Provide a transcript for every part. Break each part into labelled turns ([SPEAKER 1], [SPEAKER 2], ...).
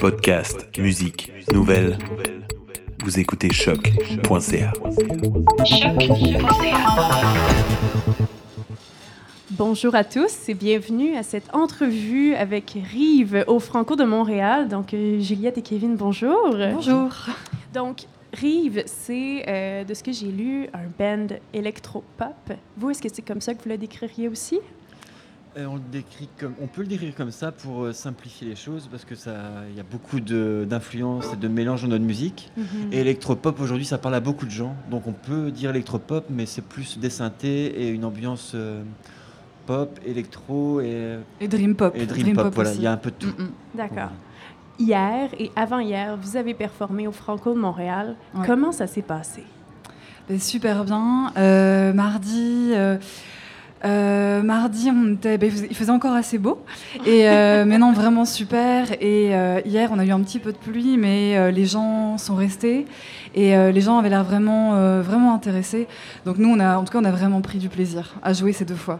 [SPEAKER 1] Podcast, musique, nouvelles. Vous écoutez choc.ca.
[SPEAKER 2] Bonjour à tous et bienvenue à cette entrevue avec Rive au Franco de Montréal. Donc, euh, Juliette et Kevin, bonjour.
[SPEAKER 3] Bonjour.
[SPEAKER 2] Donc, Rive, c'est, euh, de ce que j'ai lu, un band électro-pop. Vous, est-ce que c'est comme ça que vous le décririez aussi?
[SPEAKER 3] Euh, on, le décrit comme, on peut le décrire comme ça pour euh, simplifier les choses parce que ça, il y a beaucoup de- d'influences et de mélange dans notre musique. Et électropop aujourd'hui, ça parle à beaucoup de gens. Donc on peut dire électropop, mais c'est plus des synthés et une ambiance euh, pop, électro et,
[SPEAKER 4] Et Dream Pop.
[SPEAKER 3] et dream, pop. Voilà,
[SPEAKER 4] aussi.
[SPEAKER 3] il y a un peu de tout.
[SPEAKER 4] Mm, mm.
[SPEAKER 2] D'accord. Hier et avant-hier, vous avez performé au Franco de Montréal.
[SPEAKER 4] Ouais.
[SPEAKER 2] Comment ça s'est passé?
[SPEAKER 4] Ben, super bien. Euh, mardi. euh, euh, mardi, on était, ben, il faisait- encore assez beau. Et, euh, mais non, vraiment super. Et euh, hier, on a eu un petit peu de pluie, mais les gens sont restés. Et les gens avaient l'air vraiment, vraiment intéressés. Donc nous, on a, en tout cas, on a vraiment pris du plaisir à jouer ces deux fois.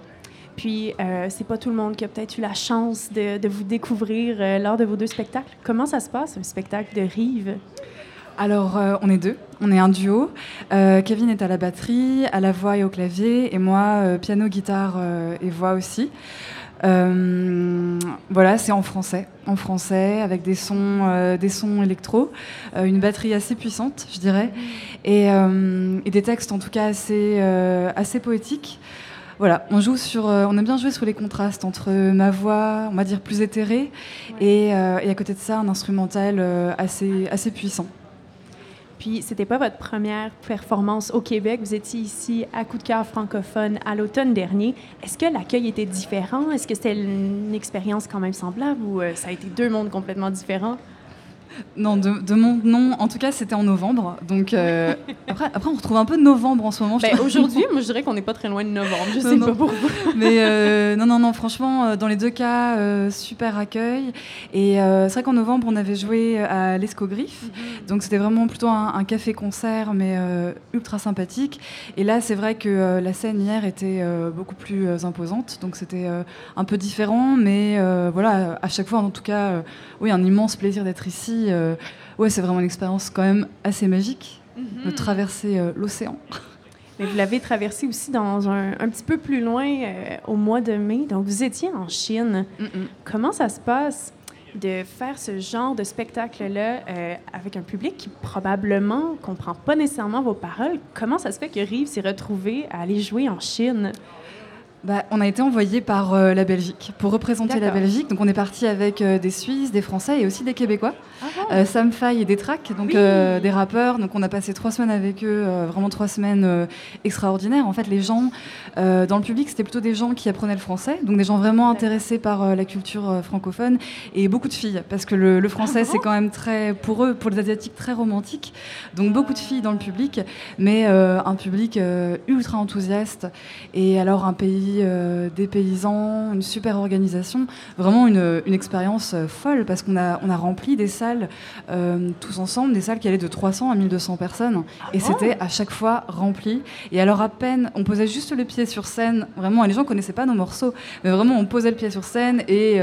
[SPEAKER 2] Puis, c'est pas tout le monde qui a peut-être eu la chance de, de vous découvrir lors de vos deux spectacles. Comment ça se passe, un spectacle de Rive?
[SPEAKER 4] Alors, euh, on est deux, on est un duo. Euh, Kevin est à la batterie, à la voix et au clavier, et moi, euh, piano, guitare et voix aussi. Voilà, c'est en français, en français, avec des sons, des sons électro, une batterie assez puissante, je dirais, et, et des textes en tout cas assez, assez poétiques. Voilà, on joue sur, euh, on aime bien jouer sur les contrastes entre ma voix, on va dire plus éthérée, et, euh, et à côté de ça, un instrumental euh, assez, assez puissant.
[SPEAKER 2] Puis, c'était pas votre première performance au Québec. Vous étiez ici à Coup de cœur francophone à l'automne dernier. Est-ce que l'accueil était différent? Est-ce que c'était une expérience quand même semblable ou euh, ça a été deux mondes complètement différents?
[SPEAKER 4] Non, de, de mon nom, en tout cas, c'était en novembre. Donc euh, après, après, on retrouve un peu de novembre en ce moment. trouve.
[SPEAKER 2] aujourd'hui, moi, je dirais qu'on n'est pas très loin de novembre. Je
[SPEAKER 4] Non,
[SPEAKER 2] sais
[SPEAKER 4] non.
[SPEAKER 2] pas pour vous.
[SPEAKER 4] Mais euh, non, non, non, franchement, euh, dans les deux cas, euh, super accueil. Et c'est vrai qu'en novembre, on avait joué à l'Escogriffe. Donc c'était vraiment plutôt un, un café-concert, mais ultra sympathique. Et là, c'est vrai que la scène hier était beaucoup plus imposante. Donc c'était un peu différent. Mais voilà, à chaque fois, en tout cas, oui, un immense plaisir d'être ici. Euh, ouais, c'est vraiment une expérience quand même assez magique de traverser euh, l'océan.
[SPEAKER 2] Mais vous l'avez traversé aussi dans un, un petit peu plus loin euh, au mois de mai. Donc, vous étiez en Chine. Comment ça se passe de faire ce genre de spectacle-là euh, avec un public qui probablement comprend pas nécessairement vos paroles? Comment ça se fait que Rive s'est retrouvé à aller jouer en Chine?
[SPEAKER 4] Bah, on a été envoyé par euh, la Belgique pour représenter la. Belgique. Donc on est parti avec euh, des Suisses, des Français et aussi des Québécois. Euh, Sam Fay et des tracks, donc
[SPEAKER 2] Oui.
[SPEAKER 4] des rappeurs. Donc on a passé trois semaines avec eux, vraiment trois semaines extraordinaires. En fait, les gens dans le public, c'était plutôt des gens qui apprenaient le français, donc des gens vraiment intéressés par la culture francophone et beaucoup de filles, parce que le, le français
[SPEAKER 2] Ah bon
[SPEAKER 4] c'est quand même très, pour eux, pour les asiatiques, très romantique. Donc beaucoup de filles dans le public, mais un public ultra enthousiaste. Et alors un pays euh, des paysans, une super organisation, vraiment une, une expérience euh, folle parce qu'on a, on a rempli des salles euh, tous ensemble, des salles qui allaient de 300 à 1200 personnes. Et c'était à chaque fois rempli. Et alors à peine, on posait juste le pied sur scène, vraiment, et les gens connaissaient pas nos morceaux, mais vraiment on posait le pied sur scène et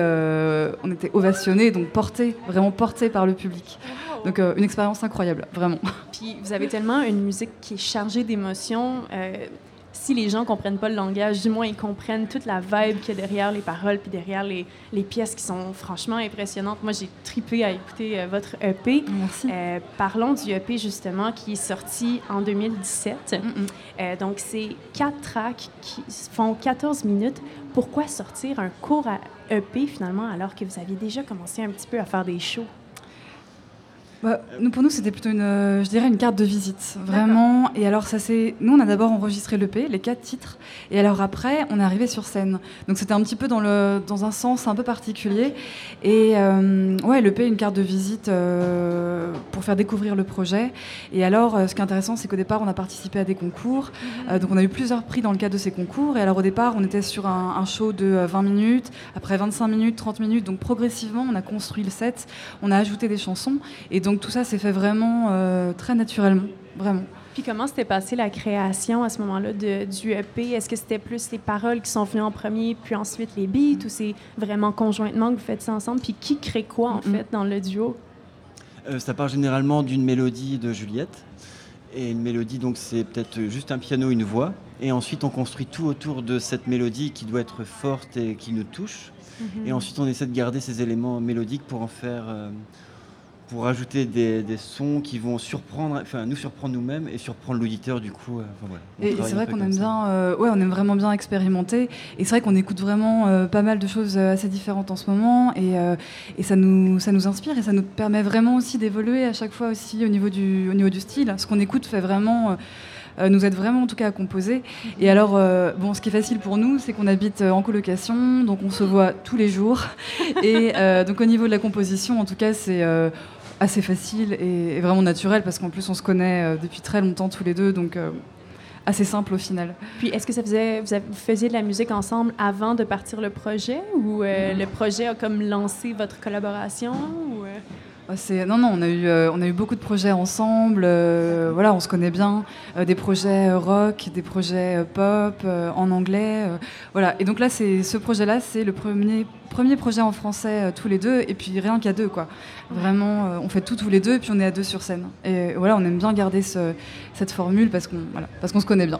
[SPEAKER 4] on était ovationnés, donc portés, vraiment portés par le public. Donc euh, une expérience incroyable, vraiment.
[SPEAKER 2] Puis vous avez tellement une musique qui est chargée d'émotions. euh, si les gens comprennent pas le langage, du moins ils comprennent toute la vibe qu'il y a derrière les paroles puis derrière les, les pièces qui sont franchement impressionnantes. Moi, j'ai tripé à écouter euh, votre EP.
[SPEAKER 4] Merci.
[SPEAKER 2] Euh, parlons du EP justement qui est sorti en 2017.
[SPEAKER 4] Mm, mm.
[SPEAKER 2] Euh, donc, c'est quatre tracks qui font 14 minutes. Pourquoi sortir un court à EP finalement alors que vous aviez déjà commencé un petit peu à faire des shows?
[SPEAKER 4] Bah, nous, pour nous, c'était plutôt une, euh, je dirais, une carte de visite, vraiment. Et alors, ça c'est, nous, on a d'abord enregistré l'EP, les quatre titres, et alors après, on est arrivé sur scène. Donc, c'était un petit peu dans le, dans un sens un peu particulier. Et euh, ouais, l'EP, une carte de visite euh, pour faire découvrir le projet. Et alors, euh, ce qui est intéressant, c'est qu'au départ, on a participé à des concours. Euh, donc, on a eu plusieurs prix dans le cadre de ces concours. Et alors, au départ, on était sur un, un show de euh, 20 minutes, après 25 minutes, 30 minutes. Donc, progressivement, on a construit le set, on a ajouté des chansons. Et donc donc tout ça s'est fait vraiment très naturellement, vraiment.
[SPEAKER 2] Puis comment s'était passée la création à ce moment-là du EP? Est-ce que c'était plus les paroles qui sont venues en premier, puis ensuite les beats, ou c'est vraiment conjointement que vous faites ça ensemble? Puis qui crée quoi, en fait, dans le duo?
[SPEAKER 3] Euh, ça part généralement d'une mélodie de Juliette. Et une mélodie, donc c'est peut-être juste un piano, une voix. Et ensuite, on construit tout autour de cette mélodie qui doit être forte et qui nous touche. Mm-hmm. Et ensuite, on essaie de garder ces éléments mélodiques pour en faire... Euh, pour ajouter des, sons qui vont surprendre, enfin nous surprendre nous-mêmes et surprendre l'auditeur du coup. Euh,
[SPEAKER 4] et c'est vrai qu'on aime bien, euh, ouais, on aime vraiment bien expérimenter. Et c'est vrai qu'on écoute vraiment euh, pas mal de choses assez différentes en ce moment, et, et, ça nous ça nous inspire et ça nous permet vraiment aussi d'évoluer à chaque fois aussi au niveau du au niveau du style. Ce qu'on écoute fait vraiment nous aide vraiment en tout cas à composer. Et alors, bon, ce qui est facile pour nous, c'est qu'on habite en colocation, donc on se voit tous les jours. Et donc au niveau de la composition, en tout cas, c'est assez facile et, vraiment naturel parce qu'en plus on se connaît euh, depuis très longtemps tous les deux, donc euh, assez simple au final.
[SPEAKER 2] Puis est-ce que ça faisait, vous, faisiez de la musique ensemble avant de partir le projet ou euh, le projet a comme lancé votre collaboration ou,
[SPEAKER 4] non, non, on a eu, on a eu beaucoup de projets ensemble. voilà, on se connaît bien. des projets rock, des projets pop en anglais. voilà. Et donc là, c'est ce projet-là, c'est le premier premier projet en français tous les deux. Et puis rien qu'à deux, quoi. Vraiment, on fait tout tous les deux, et puis on est à deux sur scène. Et voilà, on aime bien garder ce, cette formule parce qu'on voilà, parce qu'on se connaît bien.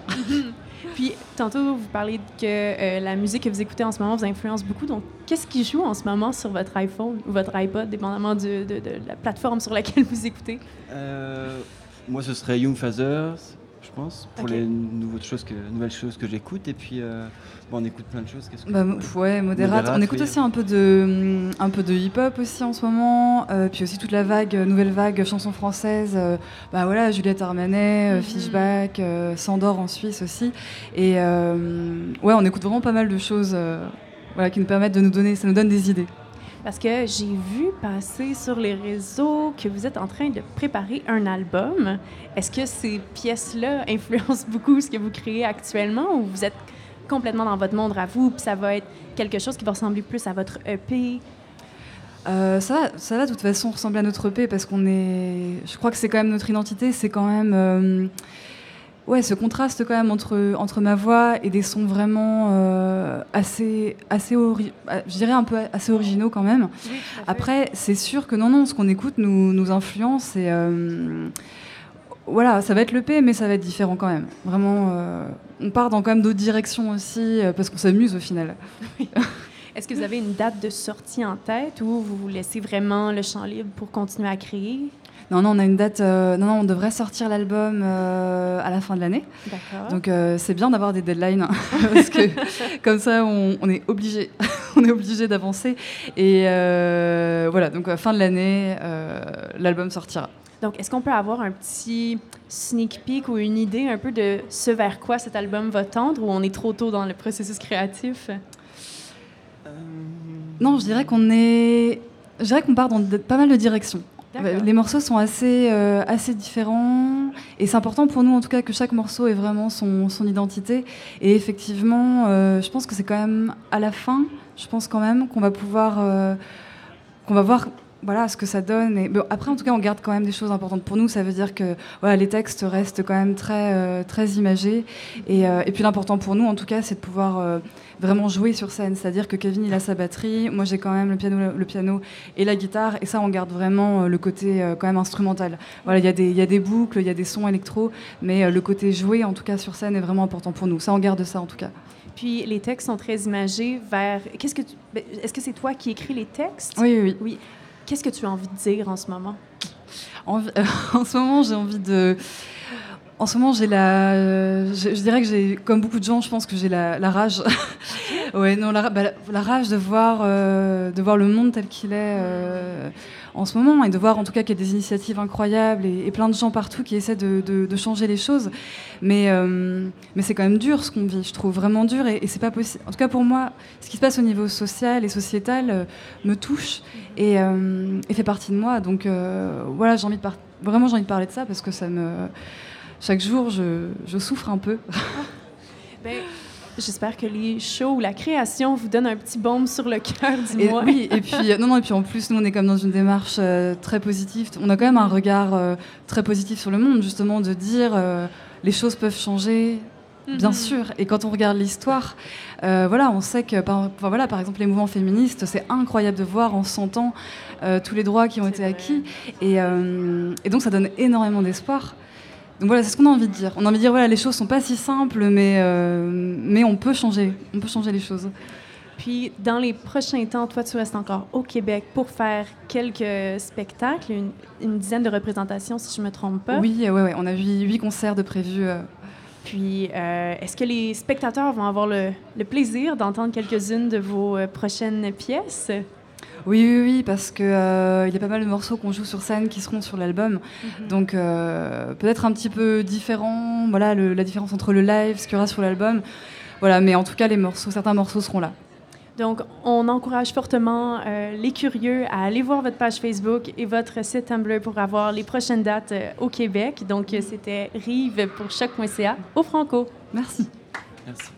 [SPEAKER 2] Puis, tantôt, vous parlez que la musique que vous écoutez en ce moment vous influence beaucoup. Donc, qu'est-ce qui joue en ce moment sur votre iPhone ou votre iPod, dépendamment de, de, la plateforme sur laquelle vous écoutez?
[SPEAKER 3] Euh, moi, ce serait Young Fathers, je pense, pour les nouvelles choses que, nouvelles choses que j'écoute. Et puis, euh, on écoute plein de choses.
[SPEAKER 4] Qu'est-ce que bah, ouais, modérate. On écoute aussi un peu de, un peu de hip-hop aussi en ce moment. Euh, puis aussi toute la vague, nouvelle vague chansons françaises. bah voilà, Juliette Armanet, mm-hmm. Fishback, Sandor en Suisse aussi. Et ouais, on écoute vraiment pas mal de choses voilà, qui nous permettent de nous donner, ça nous donne des idées.
[SPEAKER 2] Parce que j'ai vu passer sur les réseaux que vous êtes en train de préparer un album. Est-ce que ces pièces-là influencent beaucoup ce que vous créez actuellement ou vous êtes complètement dans votre monde à vous, puis ça va être quelque chose qui va ressembler plus à votre EP?
[SPEAKER 4] Euh, ça, ça va de toute façon ressembler à notre EP parce qu'on est. Je crois que c'est quand même notre identité, c'est quand même. Euh, ouais, ce contraste quand même entre, entre ma voix et des sons vraiment euh, assez, assez bah, je dirais un peu assez originaux quand même. Après, c'est sûr que non, non, ce qu'on écoute nous, nous influence et euh, voilà, ça va être le P, mais ça va être différent quand même. Vraiment, euh, on part dans quand même d'autres directions aussi parce qu'on s'amuse au final.
[SPEAKER 2] Est-ce que vous avez une date de sortie en tête ou vous vous laissez vraiment le champ libre pour continuer à créer?
[SPEAKER 4] Non, non, on a une date. Euh, non, non, on devrait sortir l'album euh, à la fin de l'année. D'accord. Donc euh, c'est bien d'avoir des deadlines parce que comme ça, on, est obligé, on est obligé d'avancer. Et voilà, donc fin de l'année, l'album sortira.
[SPEAKER 2] Donc, est-ce qu'on peut avoir un petit sneak peek ou une idée un peu de ce vers quoi cet album va tendre ou on est trop tôt dans le processus créatif?
[SPEAKER 4] Non, je dirais qu'on est. Je dirais qu'on part dans pas mal de directions. Les morceaux sont assez, euh, assez différents et c'est important pour nous en tout cas que chaque morceau ait vraiment son, son identité. Et effectivement, euh, je pense que c'est quand même à la fin, je pense quand même qu'on va pouvoir, euh, qu'on va voir voilà ce que ça donne. Et, après, en tout cas, on garde quand même des choses importantes pour nous. Ça veut dire que voilà, les textes restent quand même très, euh, très imagés. Et, euh, et puis l'important pour nous, en tout cas, c'est de pouvoir euh, vraiment jouer sur scène. C'est-à-dire que Kevin, il a sa batterie, moi j'ai quand même le piano, le piano et la guitare. Et ça, on garde vraiment le côté quand même instrumental. Voilà, il y, a des, y a des boucles, il y a des sons électro, mais le côté joué, en tout cas, sur scène est vraiment important pour nous. Ça, on garde ça, en tout cas.
[SPEAKER 2] Puis les textes sont très imagés vers. Qu'est-ce que ben, Est-ce que c'est toi qui écris les textes?
[SPEAKER 4] Oui, oui.
[SPEAKER 2] oui. Qu'est-ce que tu as envie de dire en ce moment?
[SPEAKER 4] En, ce moment, j'ai envie de. En ce moment, j'ai la. Je, dirais que j'ai, comme beaucoup de gens, je pense que j'ai la, rage. ouais, non, la, bah, la, rage de voir, euh, de voir le monde tel qu'il est. Euh, en ce moment et de voir en tout cas qu'il y a des initiatives incroyables et, plein de gens partout qui essaient de, changer les choses. Mais, euh, mais c'est quand même dur ce qu'on vit, je trouve vraiment dur et, c'est pas possible. En tout cas pour moi, ce qui se passe au niveau social et sociétal euh, me touche euh, et, fait partie de moi. Donc voilà, j'ai envie de vraiment j'ai envie de parler de ça parce que ça me chaque jour je, je souffre un peu.
[SPEAKER 2] ben, j'espère que les shows ou la création vous donnent un petit baume sur le cœur du mois.
[SPEAKER 4] Oui, et puis, non, non, et puis en plus, nous, on est comme dans une démarche très positive. On a quand même un regard très positif sur le monde, justement, de dire les choses peuvent changer, Bien mhm. sûr. Et quand on regarde l'histoire, euh, voilà, on sait que, par, voilà, par exemple, les mouvements féministes, c'est incroyable de voir en 100 ans euh, tous les droits qui ont été acquis. Euh, et, donc, ça donne énormément d'espoir. Donc voilà, c'est ce qu'on a envie de dire. On a envie de dire, voilà, les choses sont pas si simples, mais, mais on peut changer. On peut changer les choses.
[SPEAKER 2] Puis, dans les prochains temps, toi, tu restes encore au Québec pour faire quelques spectacles, une, dizaine de représentations, si je ne me trompe pas.
[SPEAKER 4] Oui, ouais, ouais, on a huit concerts de prévus
[SPEAKER 2] puis, euh, est-ce que les spectateurs vont avoir le, plaisir d'entendre quelques-unes de vos euh, prochaines pièces?
[SPEAKER 4] Oui, oui, oui, parce qu'il euh, y a pas mal de morceaux qu'on joue sur scène qui seront sur l'album. Mhm. Donc, peut-être un petit peu différent, voilà, la différence entre le live, ce qu'il y aura sur l'album. Voilà, mais en tout cas, les morceaux, certains morceaux seront là.
[SPEAKER 2] Donc, on encourage fortement euh, les curieux à aller voir votre page Facebook et votre site Tumblr pour avoir les prochaines dates euh, au Québec. Donc, c'était Rive pour choc.ca au Franco.
[SPEAKER 4] Merci.
[SPEAKER 3] Merci.